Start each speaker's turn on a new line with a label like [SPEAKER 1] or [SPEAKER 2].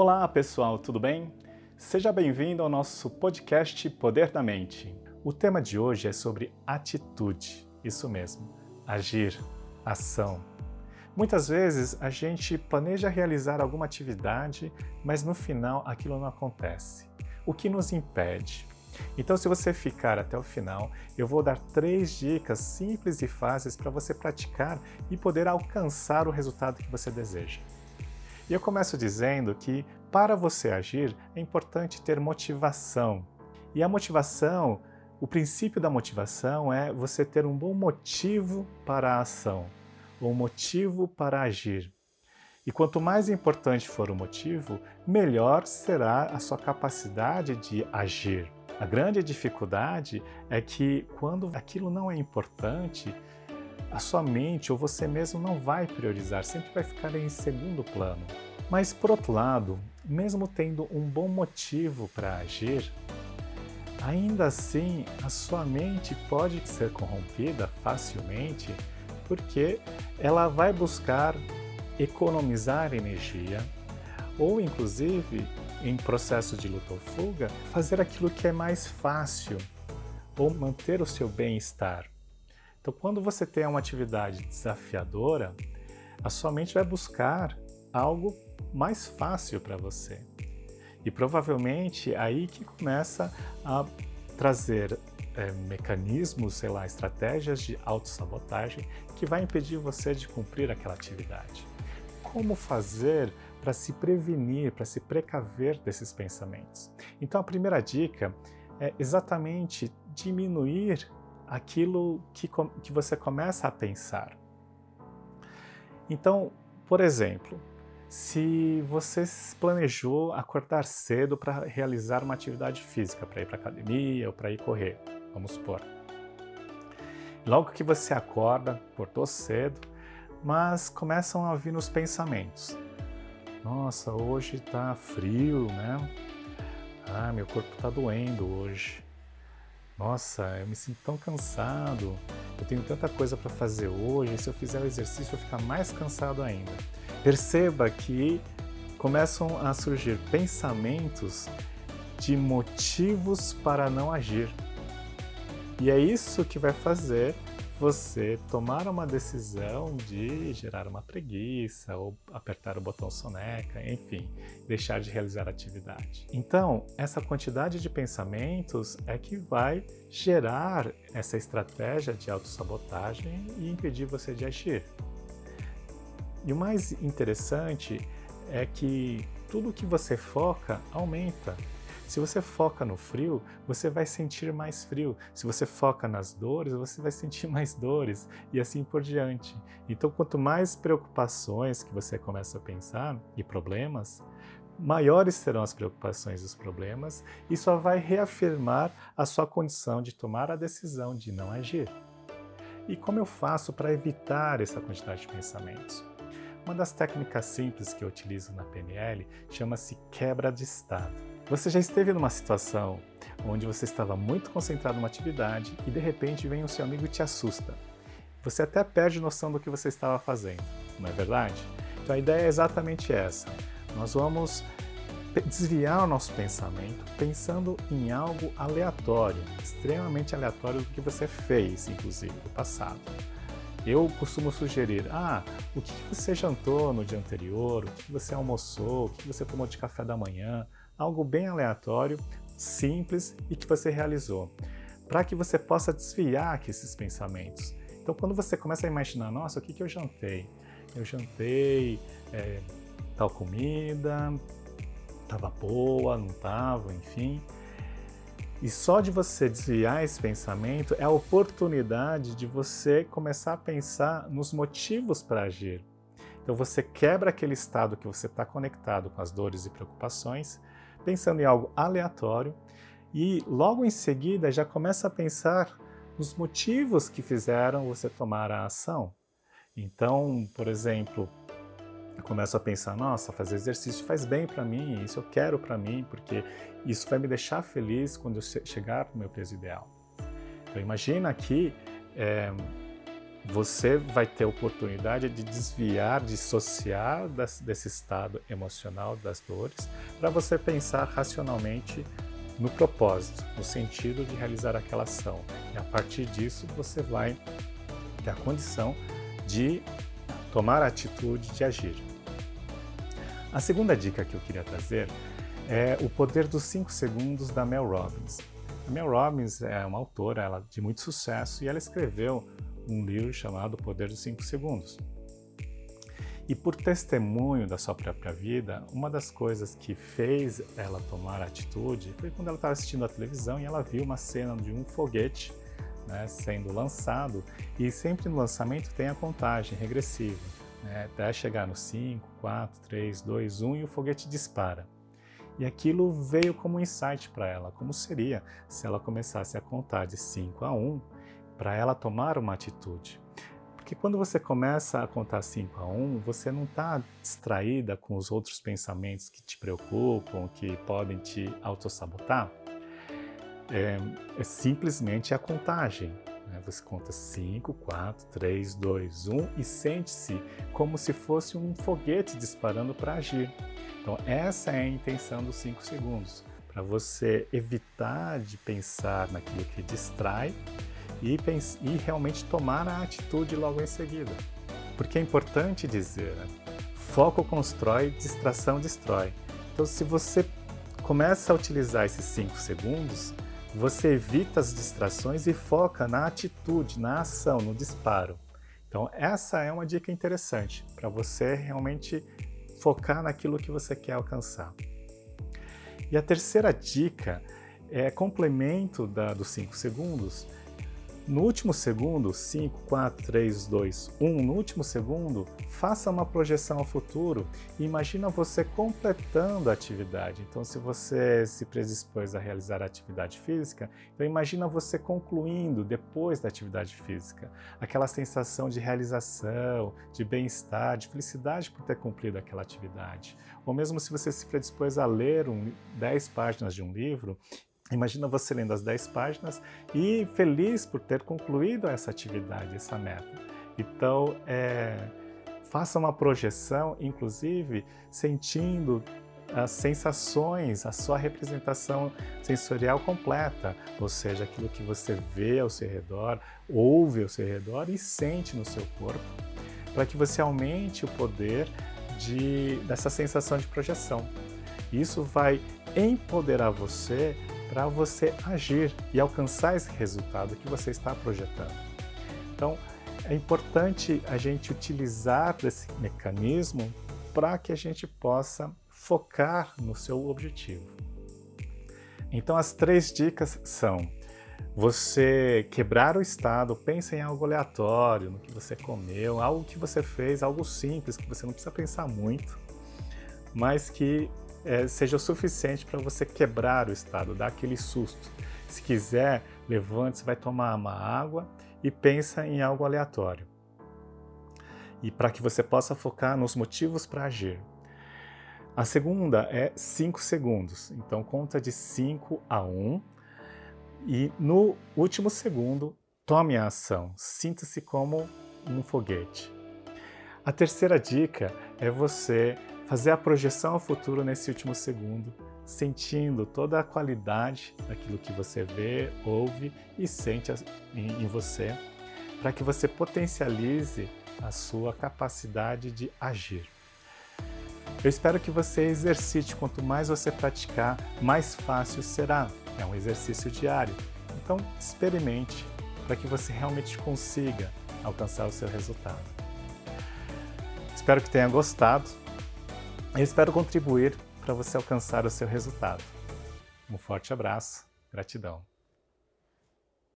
[SPEAKER 1] Olá pessoal, tudo bem? Seja bem-vindo ao nosso podcast Poder da Mente. O tema de hoje é sobre atitude, isso mesmo, agir, ação. Muitas vezes a gente planeja realizar alguma atividade, mas no final aquilo não acontece. O que nos impede? Então, se você ficar até o final, eu vou dar três dicas simples e fáceis para você praticar e poder alcançar o resultado que você deseja. E eu começo dizendo que para você agir é importante ter motivação. E a motivação, o princípio da motivação é você ter um bom motivo para a ação, um motivo para agir. E quanto mais importante for o motivo, melhor será a sua capacidade de agir. A grande dificuldade é que quando aquilo não é importante, a sua mente ou você mesmo não vai priorizar, sempre vai ficar em segundo plano. Mas por outro lado, mesmo tendo um bom motivo para agir, ainda assim a sua mente pode ser corrompida facilmente porque ela vai buscar economizar energia ou inclusive em processo de luta ou fuga, fazer aquilo que é mais fácil ou manter o seu bem-estar. Então, quando você tem uma atividade desafiadora, a sua mente vai buscar algo mais fácil para você. E provavelmente aí que começa a trazer é, mecanismos, sei lá, estratégias de autossabotagem que vai impedir você de cumprir aquela atividade. Como fazer para se prevenir, para se precaver desses pensamentos? Então a primeira dica é exatamente diminuir aquilo que, que você começa a pensar. Então, por exemplo, se você planejou acordar cedo para realizar uma atividade física, para ir para academia ou para ir correr, vamos supor. Logo que você acorda, acordou cedo, mas começam a vir os pensamentos. Nossa, hoje está frio, né? Ah, meu corpo está doendo hoje. Nossa, eu me sinto tão cansado. Eu tenho tanta coisa para fazer hoje. Se eu fizer o exercício, eu vou ficar mais cansado ainda. Perceba que começam a surgir pensamentos de motivos para não agir. E é isso que vai fazer você tomar uma decisão de gerar uma preguiça ou apertar o botão soneca, enfim, deixar de realizar atividade. Então, essa quantidade de pensamentos é que vai gerar essa estratégia de autossabotagem e impedir você de agir. E o mais interessante é que tudo que você foca aumenta. Se você foca no frio, você vai sentir mais frio. Se você foca nas dores, você vai sentir mais dores e assim por diante. Então, quanto mais preocupações que você começa a pensar e problemas, maiores serão as preocupações e os problemas e só vai reafirmar a sua condição de tomar a decisão de não agir. E como eu faço para evitar essa quantidade de pensamentos? Uma das técnicas simples que eu utilizo na PNL chama-se quebra de estado. Você já esteve numa situação onde você estava muito concentrado numa atividade e de repente vem o seu amigo e te assusta. Você até perde noção do que você estava fazendo, não é verdade? Então a ideia é exatamente essa. Nós vamos desviar o nosso pensamento pensando em algo aleatório, extremamente aleatório do que você fez, inclusive, no passado. Eu costumo sugerir: ah, o que você jantou no dia anterior, o que você almoçou, o que você tomou de café da manhã, algo bem aleatório, simples e que você realizou, para que você possa desviar esses pensamentos. Então, quando você começa a imaginar: nossa, o que, que eu jantei? Eu jantei é, tal comida, estava boa, não estava, enfim. E só de você desviar esse pensamento é a oportunidade de você começar a pensar nos motivos para agir. Então você quebra aquele estado que você está conectado com as dores e preocupações, pensando em algo aleatório, e logo em seguida já começa a pensar nos motivos que fizeram você tomar a ação. Então, por exemplo, eu começo a pensar, nossa, fazer exercício faz bem para mim, isso eu quero para mim, porque isso vai me deixar feliz quando eu chegar no meu peso ideal. Então imagina que é, você vai ter oportunidade de desviar, dissociar das, desse estado emocional das dores, para você pensar racionalmente no propósito, no sentido de realizar aquela ação. E a partir disso você vai ter a condição de tomar a atitude de agir. A segunda dica que eu queria trazer é o poder dos 5 segundos da Mel Robbins. A Mel Robbins é uma autora ela, de muito sucesso e ela escreveu um livro chamado Poder dos 5 Segundos. E por testemunho da sua própria vida, uma das coisas que fez ela tomar atitude foi quando ela estava assistindo a televisão e ela viu uma cena de um foguete né, sendo lançado e sempre no lançamento tem a contagem regressiva, né, até chegar no 5, 4, 3, 2, 1 e o foguete dispara. E aquilo veio como um insight para ela, como seria se ela começasse a contar de 5 a 1 para ela tomar uma atitude. Porque quando você começa a contar 5 a 1, você não está distraída com os outros pensamentos que te preocupam, que podem te autossabotar. É, é simplesmente a contagem. Né? Você conta 5, 4, 3, 2, 1 e sente-se como se fosse um foguete disparando para agir. Então, essa é a intenção dos 5 segundos para você evitar de pensar naquilo que distrai e, e realmente tomar a atitude logo em seguida. Porque é importante dizer, né? foco constrói, distração destrói. Então, se você começa a utilizar esses 5 segundos, você evita as distrações e foca na atitude, na ação, no disparo. Então, essa é uma dica interessante para você realmente focar naquilo que você quer alcançar. E a terceira dica é complemento da, dos 5 segundos no último segundo, 5, 4, 3, 2, 1, no último segundo, faça uma projeção ao futuro e imagina você completando a atividade. Então, se você se predispôs a realizar a atividade física, então imagina você concluindo depois da atividade física. Aquela sensação de realização, de bem-estar, de felicidade por ter cumprido aquela atividade. Ou mesmo se você se predispôs a ler um, 10 páginas de um livro, Imagina você lendo as 10 páginas e feliz por ter concluído essa atividade, essa meta. Então, é, faça uma projeção, inclusive sentindo as sensações, a sua representação sensorial completa, ou seja, aquilo que você vê ao seu redor, ouve ao seu redor e sente no seu corpo, para que você aumente o poder de, dessa sensação de projeção. Isso vai empoderar você para você agir e alcançar esse resultado que você está projetando. Então, é importante a gente utilizar esse mecanismo para que a gente possa focar no seu objetivo. Então, as três dicas são: você quebrar o estado, pensa em algo aleatório, no que você comeu, algo que você fez, algo simples, que você não precisa pensar muito, mas que é, seja o suficiente para você quebrar o estado, dar aquele susto. Se quiser, levante, vai tomar uma água e pensa em algo aleatório. E para que você possa focar nos motivos para agir. A segunda é 5 segundos. Então conta de 5 a 1 um, e no último segundo tome a ação. Sinta-se como um foguete. A terceira dica é você fazer a projeção ao futuro nesse último segundo, sentindo toda a qualidade daquilo que você vê, ouve e sente em você, para que você potencialize a sua capacidade de agir. Eu espero que você exercite, quanto mais você praticar, mais fácil será. É um exercício diário. Então, experimente para que você realmente consiga alcançar o seu resultado. Espero que tenha gostado. Eu espero contribuir para você alcançar o seu resultado. Um forte abraço, gratidão.